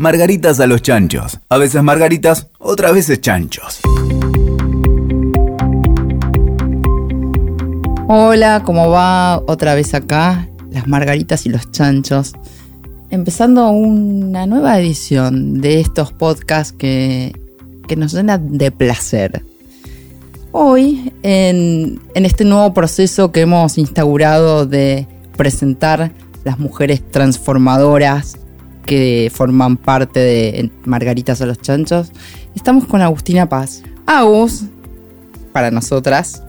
Margaritas a los chanchos. A veces margaritas, otras veces chanchos. Hola, ¿cómo va? Otra vez acá, las margaritas y los chanchos. Empezando una nueva edición de estos podcasts que, que nos llenan de placer. Hoy, en, en este nuevo proceso que hemos instaurado de presentar las mujeres transformadoras que forman parte de Margaritas a los Chanchos, estamos con Agustina Paz. Agus, para nosotras,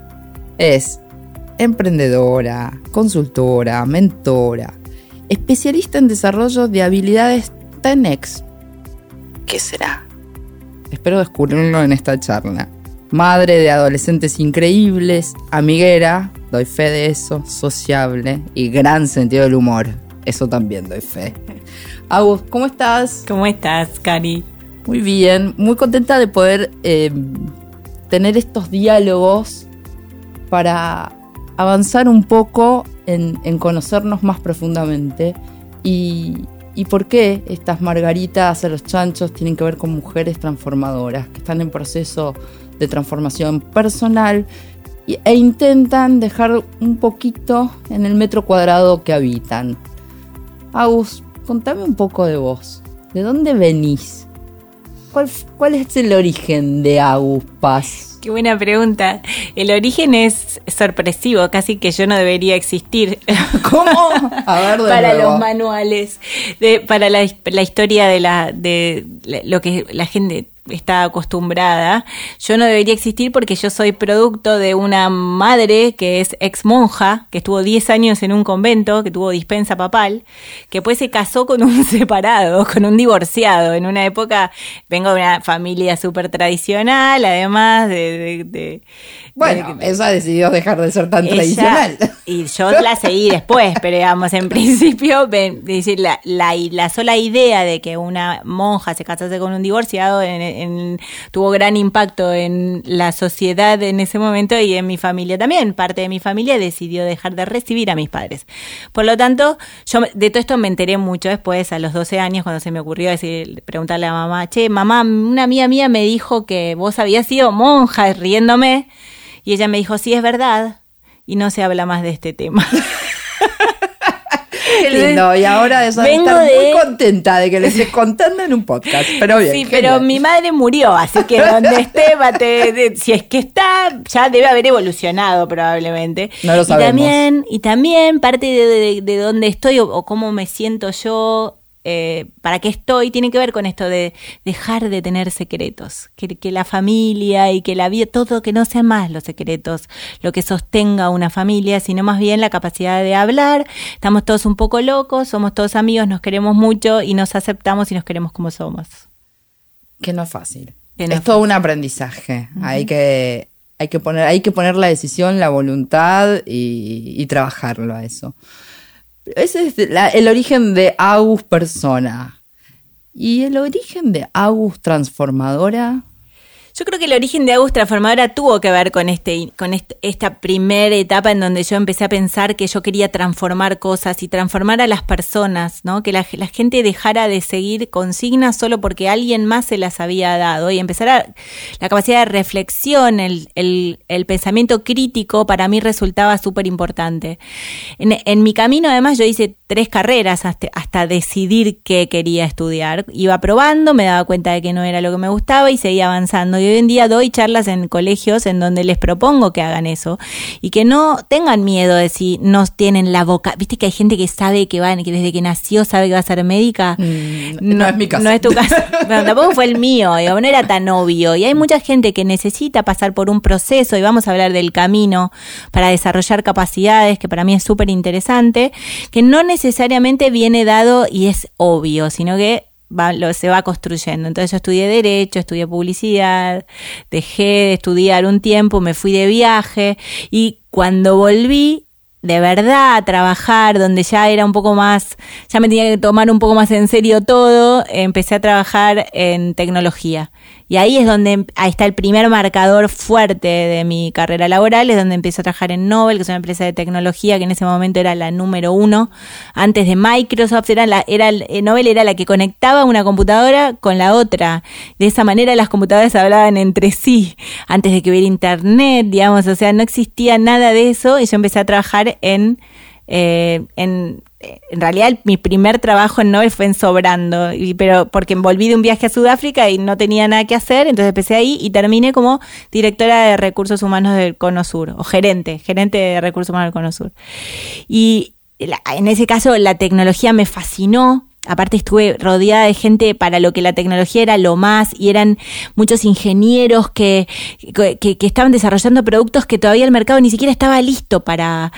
es emprendedora, consultora, mentora, especialista en desarrollo de habilidades TENEX. ¿Qué será? Espero descubrirlo en esta charla. Madre de adolescentes increíbles, amiguera, doy fe de eso, sociable y gran sentido del humor. Eso también doy fe. Agus, ¿cómo estás? ¿Cómo estás, Cari? Muy bien, muy contenta de poder eh, tener estos diálogos para avanzar un poco en, en conocernos más profundamente y, y, por qué estas margaritas a los chanchos tienen que ver con mujeres transformadoras que están en proceso de transformación personal e intentan dejar un poquito en el metro cuadrado que habitan. Agus, contame un poco de vos. ¿De dónde venís? ¿Cuál, cuál es el origen de Agus Paz? Qué buena pregunta. El origen es sorpresivo, casi que yo no debería existir. ¿Cómo? A ver, de para nuevo. los manuales, de, para la, la historia de la de lo que la gente está acostumbrada. Yo no debería existir porque yo soy producto de una madre que es ex monja, que estuvo 10 años en un convento, que tuvo dispensa papal, que después se casó con un separado, con un divorciado. En una época vengo de una familia súper tradicional, además de... de, de bueno, de, ella decidió dejar de ser tan ella, tradicional. Y yo la seguí después, pero digamos, en principio, decir, la, la, la sola idea de que una monja se casase con un divorciado en, en, tuvo gran impacto en la sociedad en ese momento y en mi familia también. Parte de mi familia decidió dejar de recibir a mis padres. Por lo tanto, yo de todo esto me enteré mucho después, a los 12 años, cuando se me ocurrió decir, preguntarle a mamá, che, mamá, una amiga mía me dijo que vos habías sido monja, riéndome. Y ella me dijo, sí, es verdad. Y no se habla más de este tema. Qué lindo. Y ahora eso Vengo estar de- muy contenta de que le estés contando en un podcast. Pero bien. Sí, pero mi madre murió, así que donde esté, bate- de- si es que está, ya debe haber evolucionado probablemente. No lo Y sabemos. también, y también parte de, de, de dónde estoy o, o cómo me siento yo, eh, para qué estoy, tiene que ver con esto de dejar de tener secretos. Que, que la familia y que la vida, todo, que no sean más los secretos lo que sostenga una familia, sino más bien la capacidad de hablar. Estamos todos un poco locos, somos todos amigos, nos queremos mucho y nos aceptamos y nos queremos como somos. Que no es fácil. Que no es es todo un aprendizaje. Hay que. Hay que, poner, hay que poner la decisión, la voluntad y, y trabajarlo a eso. Ese es el origen de Agus persona. ¿Y el origen de Agus transformadora? Yo creo que el origen de Agus Transformadora tuvo que ver con este, con esta primera etapa en donde yo empecé a pensar que yo quería transformar cosas y transformar a las personas, ¿no? Que la, gente dejara de seguir consignas solo porque alguien más se las había dado y empezar a la capacidad de reflexión, el, el- pensamiento crítico para mí resultaba súper importante. En, mi camino además yo hice tres carreras hasta, decidir qué quería estudiar. Iba probando, me daba cuenta de que no era lo que me gustaba y seguía avanzando. Hoy en día doy charlas en colegios en donde les propongo que hagan eso y que no tengan miedo de si no tienen la boca. Viste que hay gente que sabe que va, que desde que nació sabe que va a ser médica. Mm, no es mi caso. No es tu caso. Bueno, tampoco fue el mío, digo, no era tan obvio. Y hay mucha gente que necesita pasar por un proceso, y vamos a hablar del camino para desarrollar capacidades, que para mí es súper interesante, que no necesariamente viene dado y es obvio, sino que va, lo, se va construyendo. Entonces yo estudié Derecho, estudié Publicidad, dejé de estudiar un tiempo, me fui de viaje y cuando volví de verdad a trabajar, donde ya era un poco más, ya me tenía que tomar un poco más en serio todo, empecé a trabajar en tecnología. Y ahí es donde ahí está el primer marcador fuerte de mi carrera laboral, es donde empiezo a trabajar en Nobel, que es una empresa de tecnología que en ese momento era la número uno. Antes de Microsoft, era era, eh, Nobel era la que conectaba una computadora con la otra. De esa manera las computadoras hablaban entre sí, antes de que hubiera internet, digamos, o sea, no existía nada de eso y yo empecé a trabajar en eh, en, realidad mi primer trabajo en Nobel fue en Sobrando, pero porque volví de un viaje a Sudáfrica y no tenía nada que hacer, entonces empecé ahí y terminé como directora de recursos humanos del Cono Sur, o gerente, gerente de recursos humanos del Cono Sur. Y en ese caso la tecnología me fascinó, Aparte estuve rodeada de gente para lo que la tecnología era lo más y eran muchos ingenieros que, que, estaban desarrollando productos que todavía el mercado ni siquiera estaba listo para,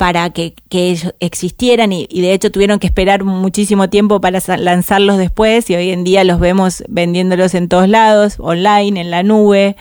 para que, que existieran y, de hecho tuvieron que esperar muchísimo tiempo para lanzarlos después y hoy en día los vemos vendiéndolos en todos lados, online, en la nube.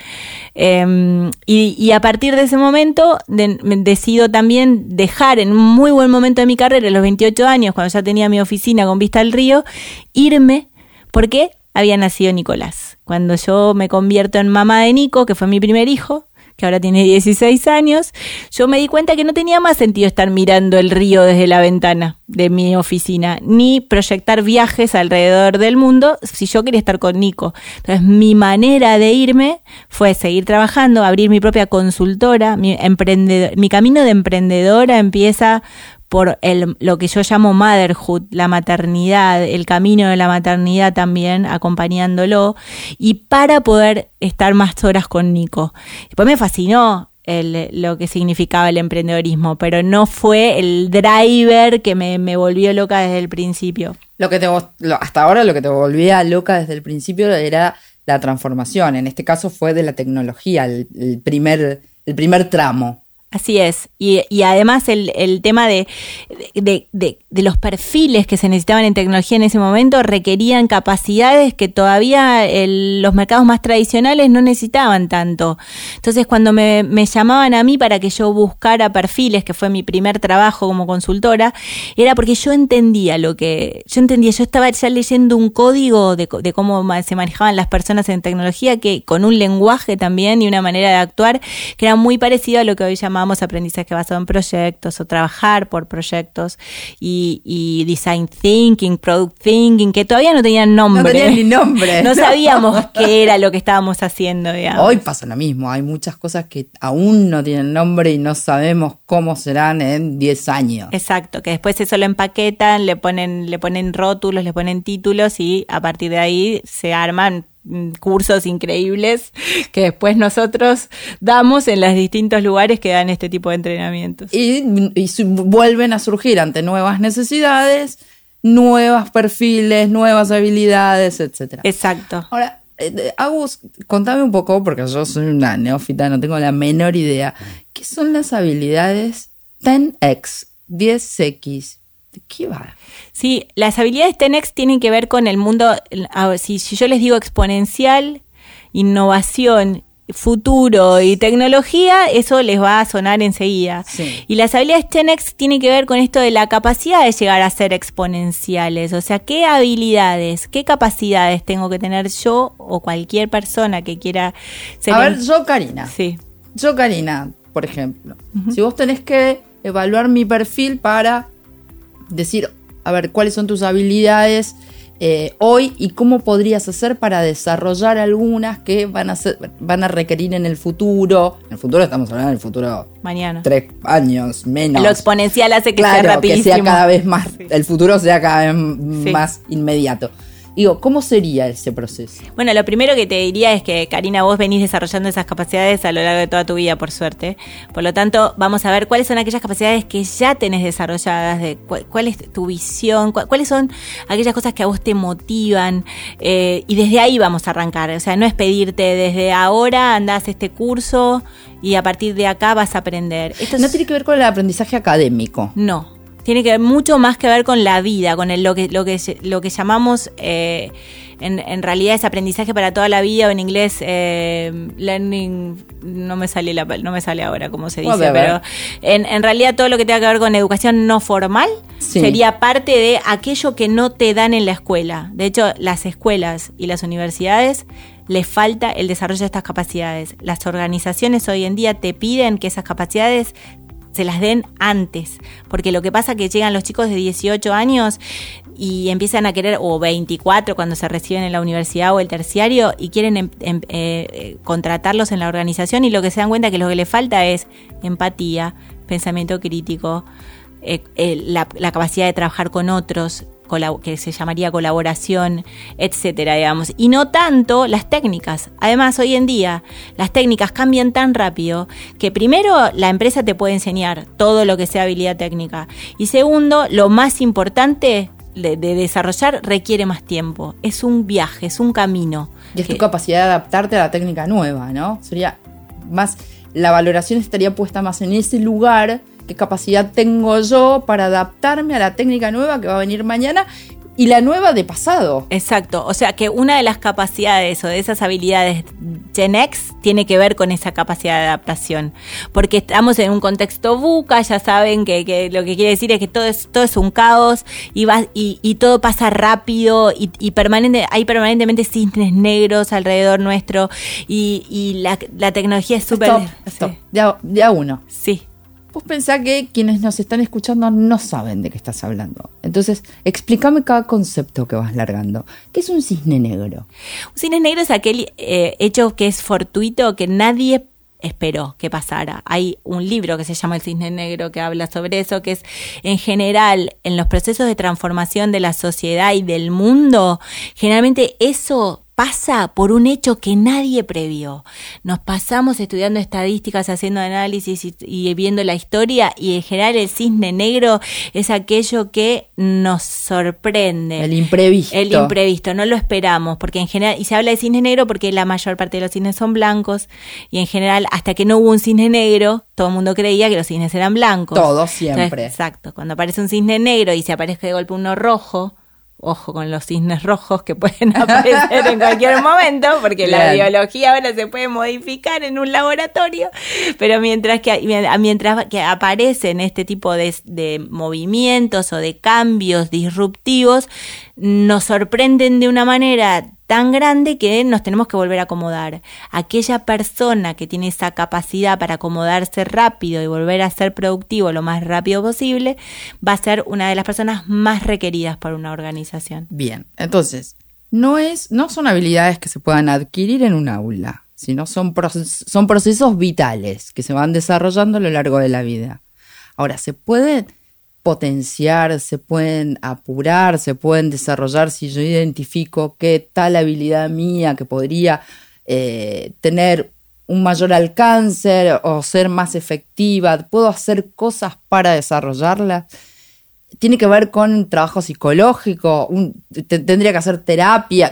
Em, y, a partir de ese momento decido también dejar en un muy buen momento de mi carrera, a los 28 años, cuando ya tenía mi oficina con vista al río, irme porque había nacido Nicolás. Cuando yo me convierto en mamá de Nico, que fue mi primer hijo, que ahora tiene 16 años, yo me di cuenta que no tenía más sentido estar mirando el río desde la ventana de mi oficina, ni proyectar viajes alrededor del mundo si yo quería estar con Nico. Entonces mi manera de irme fue seguir trabajando, abrir mi propia consultora, mi, mi camino de emprendedora empieza por el, lo que yo llamo motherhood, la maternidad, el camino de la maternidad también, acompañándolo, y para poder estar más horas con Nico. Después me fascinó lo que significaba el emprendedorismo, pero no fue el driver que me, me volvió loca desde el principio. Lo que hasta ahora lo que te volvía loca desde el principio era la transformación, en este caso fue de la tecnología, el primer, el primer tramo. Así es. Y, y además el, el tema de, de, de, los perfiles que se necesitaban en tecnología en ese momento requerían capacidades que todavía los mercados más tradicionales no necesitaban tanto. Entonces cuando me, me, llamaban a mí para que yo buscara perfiles, que fue mi primer trabajo como consultora, era porque yo entendía lo que, yo entendía, yo estaba ya leyendo un código de, de cómo se manejaban las personas en tecnología, que con un lenguaje también y una manera de actuar que era muy parecido a lo que hoy llamamos llamamos aprendizaje basado en proyectos o trabajar por proyectos y, design thinking, product thinking, que todavía no tenían nombre. No tenían ni nombre. no sabíamos qué era lo que estábamos haciendo. Hoy pasa lo mismo, hay muchas cosas que aún no tienen nombre y no sabemos cómo serán en 10 años. Exacto, que después eso lo empaquetan, le ponen, le ponen rótulos, le ponen títulos y a partir de ahí se arman cursos increíbles que después nosotros damos en los distintos lugares que dan este tipo de entrenamientos. Y, vuelven a surgir ante nuevas necesidades, nuevos perfiles, nuevas habilidades, etc. Exacto. Ahora, eh, Agus, contame un poco, porque yo soy una neófita, no tengo la menor idea. ¿Qué son las habilidades 10X, 10X? ¿De qué va? Sí, las habilidades TENEX tienen que ver con el mundo, si, si yo les digo exponencial, innovación, futuro y tecnología, eso les va a sonar enseguida. Y las habilidades TENEX tienen que ver con esto de la capacidad de llegar a ser exponenciales. O sea, ¿qué habilidades, qué capacidades tengo que tener yo o cualquier persona que quiera ser... A ver, yo, Karina. Sí. Yo, Karina, por ejemplo. Si vos tenés que evaluar mi perfil para decir, a ver, cuáles son tus habilidades eh, hoy y cómo podrías hacer para desarrollar algunas que van a, ser, van a requerir en el futuro. En el futuro estamos hablando del futuro. Mañana. Tres años, menos. Lo exponencial hace que sea rapidísimo. Que sea cada vez más, el futuro sea cada vez más inmediato. Digo, ¿cómo sería ese proceso? Bueno, lo primero que te diría es que, Karina, vos venís desarrollando esas capacidades a lo largo de toda tu vida, por suerte. Por lo tanto, vamos a ver cuáles son aquellas capacidades que ya tenés desarrolladas, de cuál, es tu visión, cuáles son aquellas cosas que a vos te motivan. Eh, y desde ahí vamos a arrancar. O sea, no es pedirte desde ahora andás este curso y a partir de acá vas a aprender. Esto no tiene que ver con el aprendizaje académico. No, tiene que ver mucho más que ver con la vida, con el, lo, que, lo, que, lo que llamamos eh, en, realidad es aprendizaje para toda la vida o en inglés eh, learning, no me sale la, no me sale ahora como se dice, pero en, realidad todo lo que tenga que ver con educación no formal sería parte de aquello que no te dan en la escuela. De hecho, las escuelas y las universidades les falta el desarrollo de estas capacidades. Las organizaciones hoy en día te piden que esas capacidades se las den antes, porque lo que pasa es que llegan los chicos de 18 años y empiezan a querer, o 24 cuando se reciben en la universidad o el terciario, y quieren em, em, eh, contratarlos en la organización y lo que se dan cuenta que lo que les falta es empatía, pensamiento crítico, eh, eh, la, capacidad de trabajar con otros, que se llamaría colaboración, etcétera, digamos. Y no tanto las técnicas. Además, hoy en día las técnicas cambian tan rápido que primero la empresa te puede enseñar todo lo que sea habilidad técnica. Y segundo, lo más importante de, desarrollar requiere más tiempo. Es un viaje, es un camino. Y es tu capacidad de adaptarte a la técnica nueva, ¿no? Sería más, la valoración estaría puesta más en ese lugar qué capacidad tengo yo para adaptarme a la técnica nueva que va a venir mañana y la nueva de pasado. Exacto, o sea que una de las capacidades o de esas habilidades Gen X tiene que ver con esa capacidad de adaptación, porque estamos en un contexto buca, ya saben que, lo que quiere decir es que todo es, todo es un caos y, va, y, todo pasa rápido y, permanente, hay permanentemente cisnes negros alrededor nuestro y, la, tecnología es súper... Ya, ya uno. Sí. Vos pensás que quienes nos están escuchando no saben de qué estás hablando. Entonces, explícame cada concepto que vas largando. ¿Qué es un cisne negro? Un cisne negro es aquel eh, hecho que es fortuito, que nadie esperó que pasara. Hay un libro que se llama El Cisne Negro que habla sobre eso, que es en general en los procesos de transformación de la sociedad y del mundo, generalmente eso pasa por un hecho que nadie previó. Nos pasamos estudiando estadísticas, haciendo análisis y, viendo la historia y en general el cisne negro es aquello que nos sorprende. El imprevisto. El imprevisto, no lo esperamos, porque en general, y se habla de cisne negro porque la mayor parte de los cisnes son blancos y en general hasta que no hubo un cisne negro, todo el mundo creía que los cisnes eran blancos. Todos siempre. exacto, cuando aparece un cisne negro y se aparece de golpe uno rojo, ojo con los cisnes rojos que pueden aparecer en cualquier momento, porque la biología ahora se puede modificar en un laboratorio, pero mientras que, mientras que aparecen este tipo de, de movimientos o de cambios disruptivos, nos sorprenden de una manera tan grande que nos tenemos que volver a acomodar. Aquella persona que tiene esa capacidad para acomodarse rápido y volver a ser productivo lo más rápido posible, va a ser una de las personas más requeridas por una organización. Bien, entonces, no, es, no son habilidades que se puedan adquirir en un aula, sino son, son procesos vitales que se van desarrollando a lo largo de la vida. Ahora, se pueden potenciar, se pueden apurar, se pueden desarrollar. Si yo identifico que tal habilidad mía que podría eh, tener un mayor alcance o ser más efectiva, puedo hacer cosas para desarrollarla tiene que ver con trabajo psicológico, tendría que hacer terapia,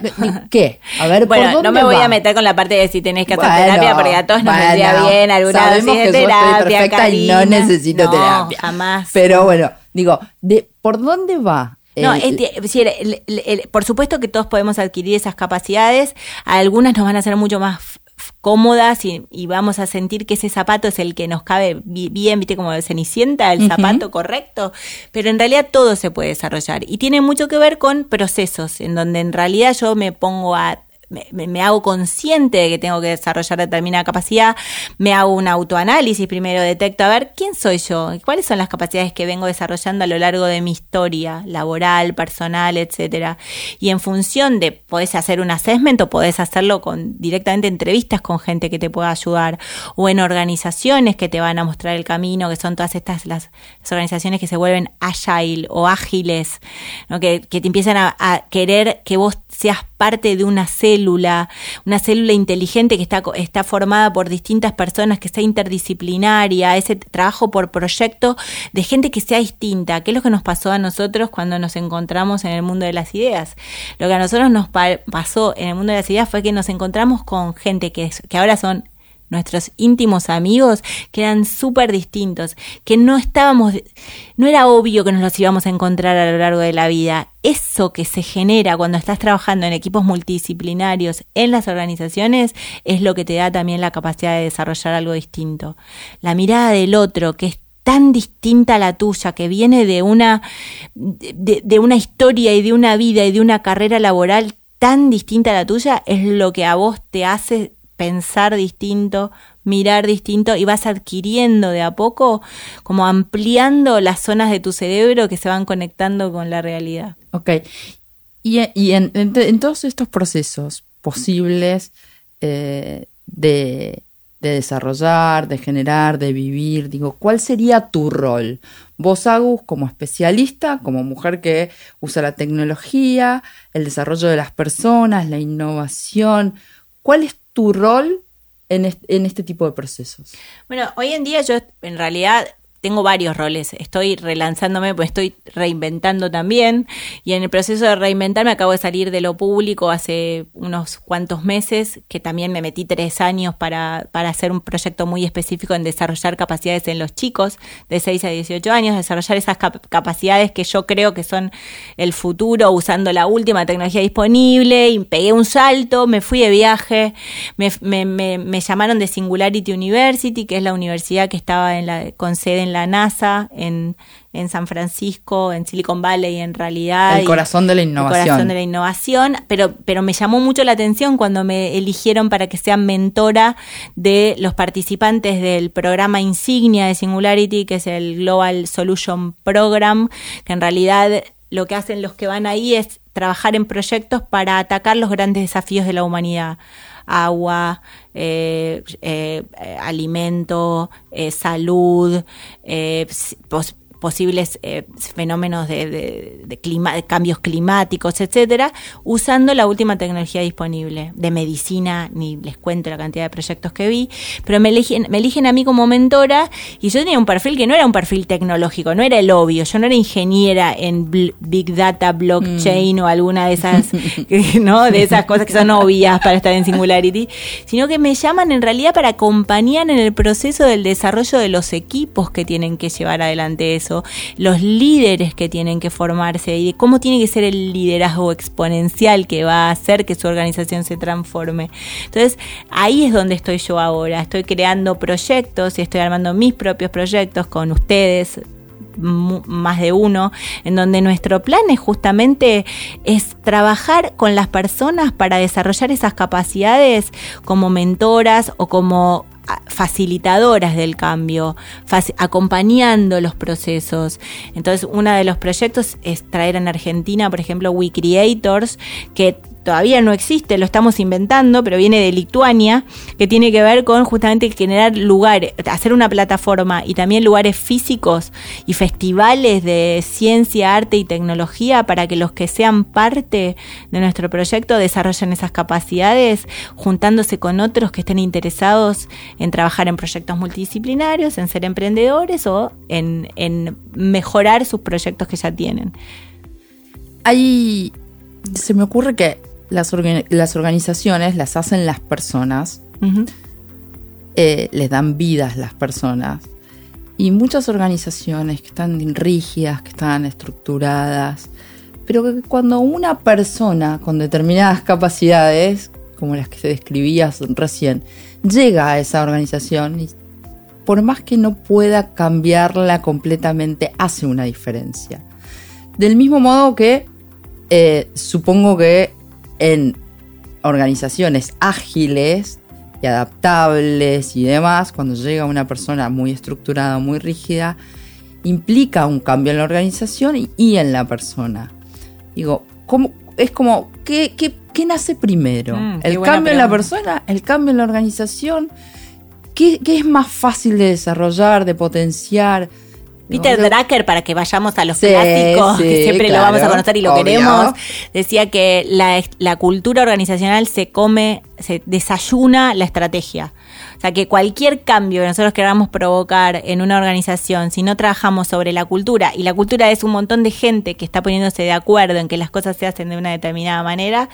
¿qué? A ver, bueno, no me voy a meter con la parte de si tenés que hacer terapia, porque a todos nos vendría bien alguna vez de terapia, perfecta y no necesito terapia. jamás. Pero bueno, digo, de, ¿por dónde va? No, por supuesto que todos podemos adquirir esas capacidades, algunas nos van a ser mucho más cómodas y, vamos a sentir que ese zapato es el que nos cabe bien, viste como de cenicienta, el zapato correcto, pero en realidad todo se puede desarrollar. Y tiene mucho que ver con procesos en donde en realidad yo me pongo a me, hago consciente de que tengo que desarrollar determinada capacidad, me hago un autoanálisis primero, detecto a ver quién soy yo, cuáles son las capacidades que vengo desarrollando a lo largo de mi historia laboral, personal, etcétera. Y en función de podés hacer un assessment o podés hacerlo con directamente entrevistas con gente que te pueda ayudar o en organizaciones que te van a mostrar el camino, que son todas estas las, organizaciones que se vuelven agile o ágiles, que, te empiezan a querer que vos seas parte de una célula, una célula inteligente que está, está formada por distintas personas, que sea interdisciplinaria, ese trabajo por proyecto de gente que sea distinta, ¿Qué es lo que nos pasó a nosotros cuando nos encontramos en el mundo de las ideas. Lo que a nosotros nos pasó en el mundo de las ideas fue que nos encontramos con gente que, que ahora son nuestros íntimos amigos, que eran súper distintos, que no estábamos, no era obvio que nos los íbamos a encontrar a lo largo de la vida. Eso que se genera cuando estás trabajando en equipos multidisciplinarios en las organizaciones es lo que te da también la capacidad de desarrollar algo distinto. La mirada del otro, que es tan distinta a la tuya, que viene de una, de, de una historia y de una vida y de una carrera laboral tan distinta a la tuya, es lo que a vos te hace pensar distinto, mirar distinto y vas adquiriendo de a poco, como ampliando las zonas de tu cerebro que se van conectando con la realidad. Ok. Y, en, todos estos procesos posibles eh, de, de, desarrollar, de generar, de vivir, digo, ¿cuál sería tu rol? Vos, Agus, como especialista, como mujer que usa la tecnología, el desarrollo de las personas, la innovación, ¿cuál es tu rol en este, tipo de procesos? Bueno, hoy en día yo en realidad tengo varios roles. Estoy relanzándome, pues estoy reinventando también. Y en el proceso de reinventarme acabo de salir de lo público hace unos cuantos meses, que también me metí tres años para, para hacer un proyecto muy específico en desarrollar capacidades en los chicos de 6 a 18 años, desarrollar esas capacidades que yo creo que son el futuro usando la última tecnología disponible. Y pegué un salto, me fui de viaje, me, me, me, me llamaron de Singularity University, que es la universidad que estaba en la, con sede en la NASA, en, en San Francisco, en Silicon Valley, en realidad. El corazón de la innovación. El corazón de la innovación, pero, pero me llamó mucho la atención cuando me eligieron para que sea mentora de los participantes del programa insignia de Singularity, que es el Global Solution Program, que en realidad lo que hacen los que van ahí es trabajar en proyectos para atacar los grandes desafíos de la humanidad agua, eh, eh, alimento, eh, salud, posibles eh, fenómenos de, de, clima, de, cambios climáticos, etcétera, usando la última tecnología disponible de medicina, ni les cuento la cantidad de proyectos que vi, pero me eligen, me eligen a mí como mentora y yo tenía un perfil que no era un perfil tecnológico, no era el obvio, yo no era ingeniera en Big Data, blockchain mm. o alguna de esas, ¿no? de esas cosas que son obvias para estar en Singularity, sino que me llaman en realidad para acompañar en el proceso del desarrollo de los equipos que tienen que llevar adelante eso los líderes que tienen que formarse y de cómo tiene que ser el liderazgo exponencial que va a hacer que su organización se transforme. Entonces, ahí es donde estoy yo ahora. Estoy creando proyectos y estoy armando mis propios proyectos con ustedes, más de uno, en donde nuestro plan es justamente es trabajar con las personas para desarrollar esas capacidades como mentoras o como facilitadoras del cambio, acompañando los procesos. Entonces, uno de los proyectos es traer en Argentina, por ejemplo, We Creators, que todavía no existe, lo estamos inventando, pero viene de Lituania, que tiene que ver con justamente generar lugares, hacer una plataforma y también lugares físicos y festivales de ciencia, arte y tecnología para que los que sean parte de nuestro proyecto desarrollen esas capacidades, juntándose con otros que estén interesados en trabajar en proyectos multidisciplinarios, en ser emprendedores o en, en mejorar sus proyectos que ya tienen. Hay se me ocurre que las, las organizaciones las hacen las personas, eh, les dan vidas las personas. Y muchas organizaciones que están rígidas, que están estructuradas, pero que cuando una persona con determinadas capacidades, como las que se describías recién, llega a esa organización y por más que no pueda cambiarla completamente, hace una diferencia. Del mismo modo que eh, supongo que en organizaciones ágiles y adaptables y demás, cuando llega una persona muy estructurada, muy rígida, implica un cambio en la organización y, en la persona. Digo, ¿cómo, es como, ¿qué, qué, nace primero? Mm, ¿El cambio en la persona? ¿El cambio en la organización? ¿Qué, ¿Qué, es más fácil de desarrollar, de potenciar? Peter Drucker, para que vayamos a los clásicos, que siempre lo vamos a conocer y lo queremos, decía que la, cultura organizacional se come, se desayuna la estrategia. O sea, que cualquier cambio que nosotros queramos provocar en una organización, si no trabajamos sobre la cultura, y la cultura es un montón de gente que está poniéndose de acuerdo en que las cosas se hacen de una determinada manera,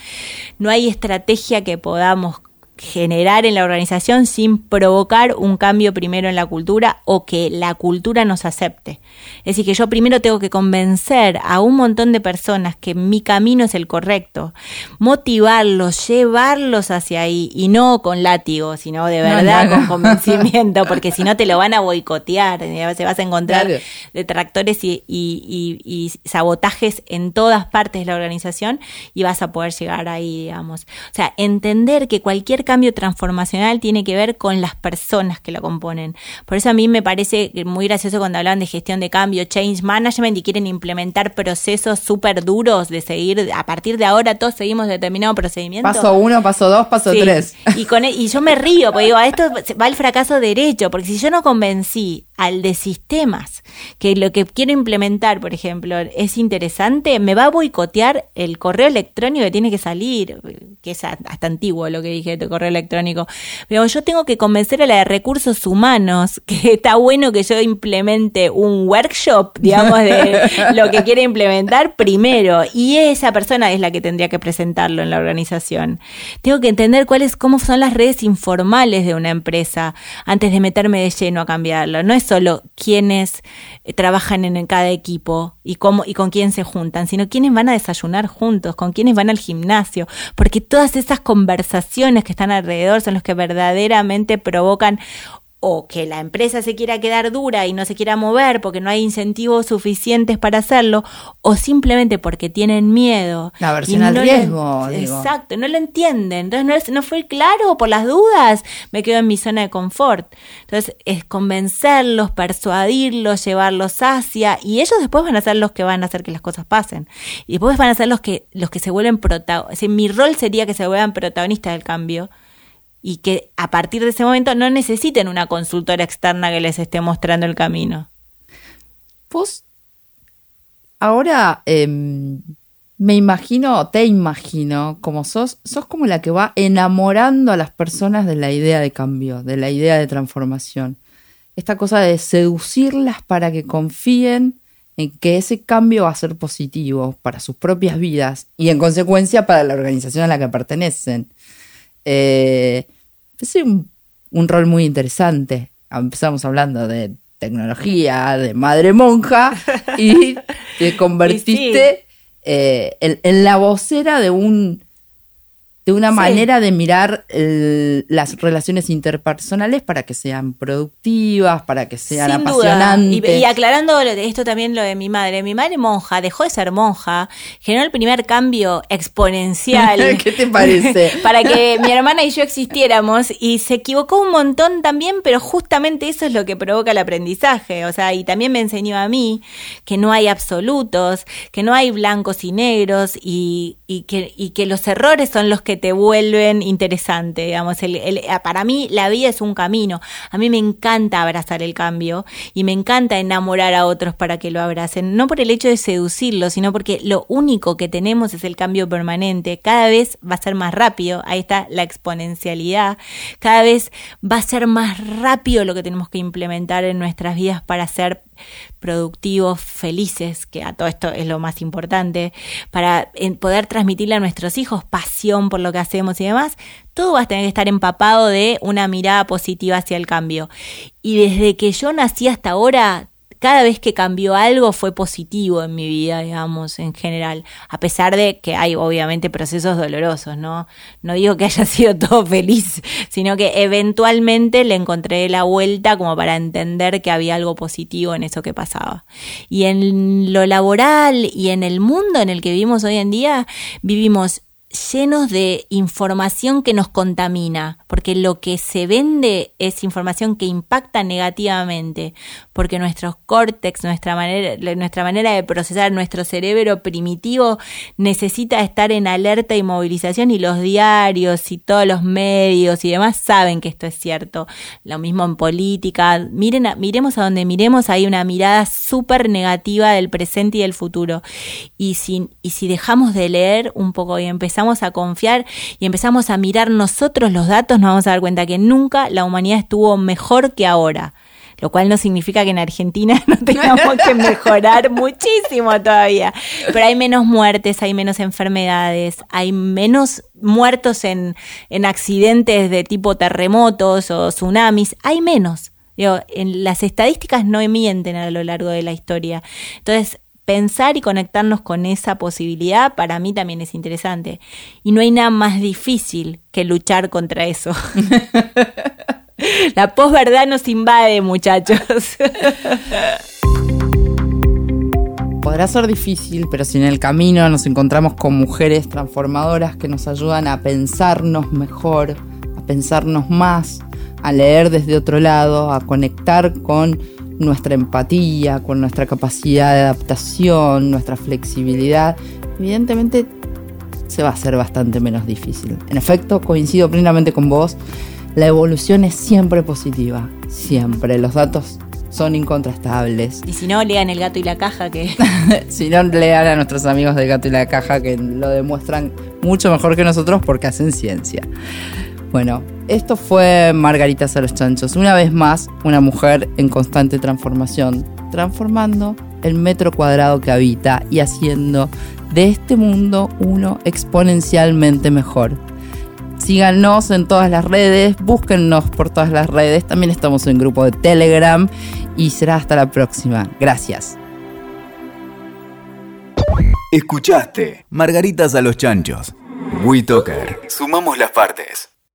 no hay estrategia que podamos generar en la organización sin provocar un cambio primero en la cultura o que la cultura nos acepte. Es decir, que yo primero tengo que convencer a un montón de personas que mi camino es el correcto, motivarlos, llevarlos hacia ahí y no con látigo, sino de verdad con convencimiento, porque si no te lo van a boicotear, se vas a encontrar detractores y, y sabotajes en todas partes de la organización y vas a poder llegar ahí, digamos. O sea, entender que cualquier cambio transformacional tiene que ver con las personas que lo componen. Por eso a mí me parece muy gracioso cuando hablan de gestión de cambio, change management y quieren implementar procesos súper duros de seguir, a partir de ahora todos seguimos determinado procedimiento. Paso uno, paso dos, paso tres. Y, con, e, y yo me río, porque digo, a esto va el fracaso derecho, porque si yo no convencí al de sistemas, que lo que quiero implementar, por ejemplo, es interesante, me va a boicotear el correo electrónico que tiene que salir, que es hasta antiguo lo que dije de correo electrónico. Pero yo tengo que convencer a la de recursos humanos que está bueno que yo implemente un workshop, digamos, de lo que quiere implementar primero. Y esa persona es la que tendría que presentarlo en la organización. Tengo que entender cuáles, cómo son las redes informales de una empresa antes de meterme de lleno a cambiarlo. No es solo quiénes eh, trabajan en cada equipo y cómo y con quién se juntan, sino quiénes van a desayunar juntos, con quiénes van al gimnasio, porque todas esas conversaciones que están alrededor son los que verdaderamente provocan o que la empresa se quiera quedar dura y no se quiera mover porque no hay incentivos suficientes para hacerlo, o simplemente porque tienen miedo. La versión al riesgo. Exacto, no lo entienden. Entonces no, no fue claro por las dudas, me quedo en mi zona de confort. Entonces es convencerlos, persuadirlos, llevarlos hacia, y ellos después van a ser los que van a hacer que las cosas pasen. Y después van a ser los que, los que se vuelven protagonistas. mi rol sería que se vuelvan protagonistas del cambio y que a partir de ese momento no necesiten una consultora externa que les esté mostrando el camino. Vos, ahora em, me imagino, te imagino, como sos, sos como la que va enamorando a las personas de la idea de cambio, de la idea de transformación. Esta cosa de seducirlas para que confíen en que ese cambio va a ser positivo para sus propias vidas y en consecuencia para la organización a la que pertenecen. Eh, es un, rol muy interesante. Empezamos hablando de tecnología, de madre monja, y te convertiste eh, en, la vocera de un de una manera de mirar las relaciones interpersonales para que sean productivas, para que sean apasionantes. Y, aclarando esto también lo de mi madre. Mi madre monja dejó de ser monja, generó el primer cambio exponencial. ¿Qué te parece? para que mi hermana y yo existiéramos y se equivocó un montón también, pero justamente eso es lo que provoca el aprendizaje. O sea, y también me enseñó a mí que no hay absolutos, que no hay blancos y negros y, y, que, y que los errores son los que te vuelven interesante, digamos. El, para mí la vida es un camino. A mí me encanta abrazar el cambio y me encanta enamorar a otros para que lo abracen. No por el hecho de seducirlos, sino porque lo único que tenemos es el cambio permanente. Cada vez va a ser más rápido. Ahí está la exponencialidad. Cada vez va a ser más rápido lo que tenemos que implementar en nuestras vidas para ser productivos, felices, que a todo esto es lo más importante, para poder transmitirle a nuestros hijos pasión por lo que hacemos y demás, todo va a tener que estar empapado de una mirada positiva hacia el cambio. Y desde que yo nací hasta ahora, cada vez que cambió algo fue positivo en mi vida, digamos, en general, a pesar de que hay obviamente procesos dolorosos, ¿no? No digo que haya sido todo feliz, sino que eventualmente le encontré la vuelta como para entender que había algo positivo en eso que pasaba. Y en lo laboral y en el mundo en el que vivimos hoy en día, vivimos llenos de información que nos contamina, porque lo que se vende es información que impacta negativamente, porque nuestros córtex, nuestra manera, nuestra manera de procesar, nuestro cerebro primitivo necesita estar en alerta y movilización y los diarios y todos los medios y demás saben que esto es cierto. Lo mismo en política. Miren, miremos a donde miremos, hay una mirada súper negativa del presente y del futuro. Y si, y si dejamos de leer un poco y empezamos a confiar y empezamos a mirar nosotros los datos, nos vamos a dar cuenta que nunca la humanidad estuvo mejor que ahora. lo cual no significa que en Argentina no tengamos que mejorar muchísimo todavía. Pero hay menos muertes, hay menos enfermedades, hay menos muertos en, en accidentes de tipo terremotos o tsunamis, hay menos. en las estadísticas no mienten a lo largo de la historia. Entonces, pensar y conectarnos con esa posibilidad para mí también es interesante. Y no hay nada más difícil que luchar contra eso. La posverdad nos invade, muchachos. Podrá ser difícil, pero si en el camino nos encontramos con mujeres transformadoras que nos ayudan a pensarnos mejor, a pensarnos más, a leer desde otro lado, a conectar con nuestra empatía, con nuestra capacidad de adaptación, nuestra flexibilidad, evidentemente se va a hacer bastante menos difícil. En efecto, coincido plenamente con vos, la evolución es siempre positiva, siempre. Los datos son incontrastables. Y si no, lean El gato y la caja que... si no, lean a nuestros amigos del gato y la caja que lo demuestran mucho mejor que nosotros porque hacen ciencia. Bueno, esto fue Margarita a los Chanchos. Una vez más, una mujer en constante transformación, transformando el metro cuadrado que habita y haciendo de este mundo uno exponencialmente mejor. Síganos en todas las redes, búsquennos por todas las redes. También estamos en grupo de Telegram y será hasta la próxima. Gracias. Escuchaste Margaritas a los Chanchos. WeToker. Sumamos las partes.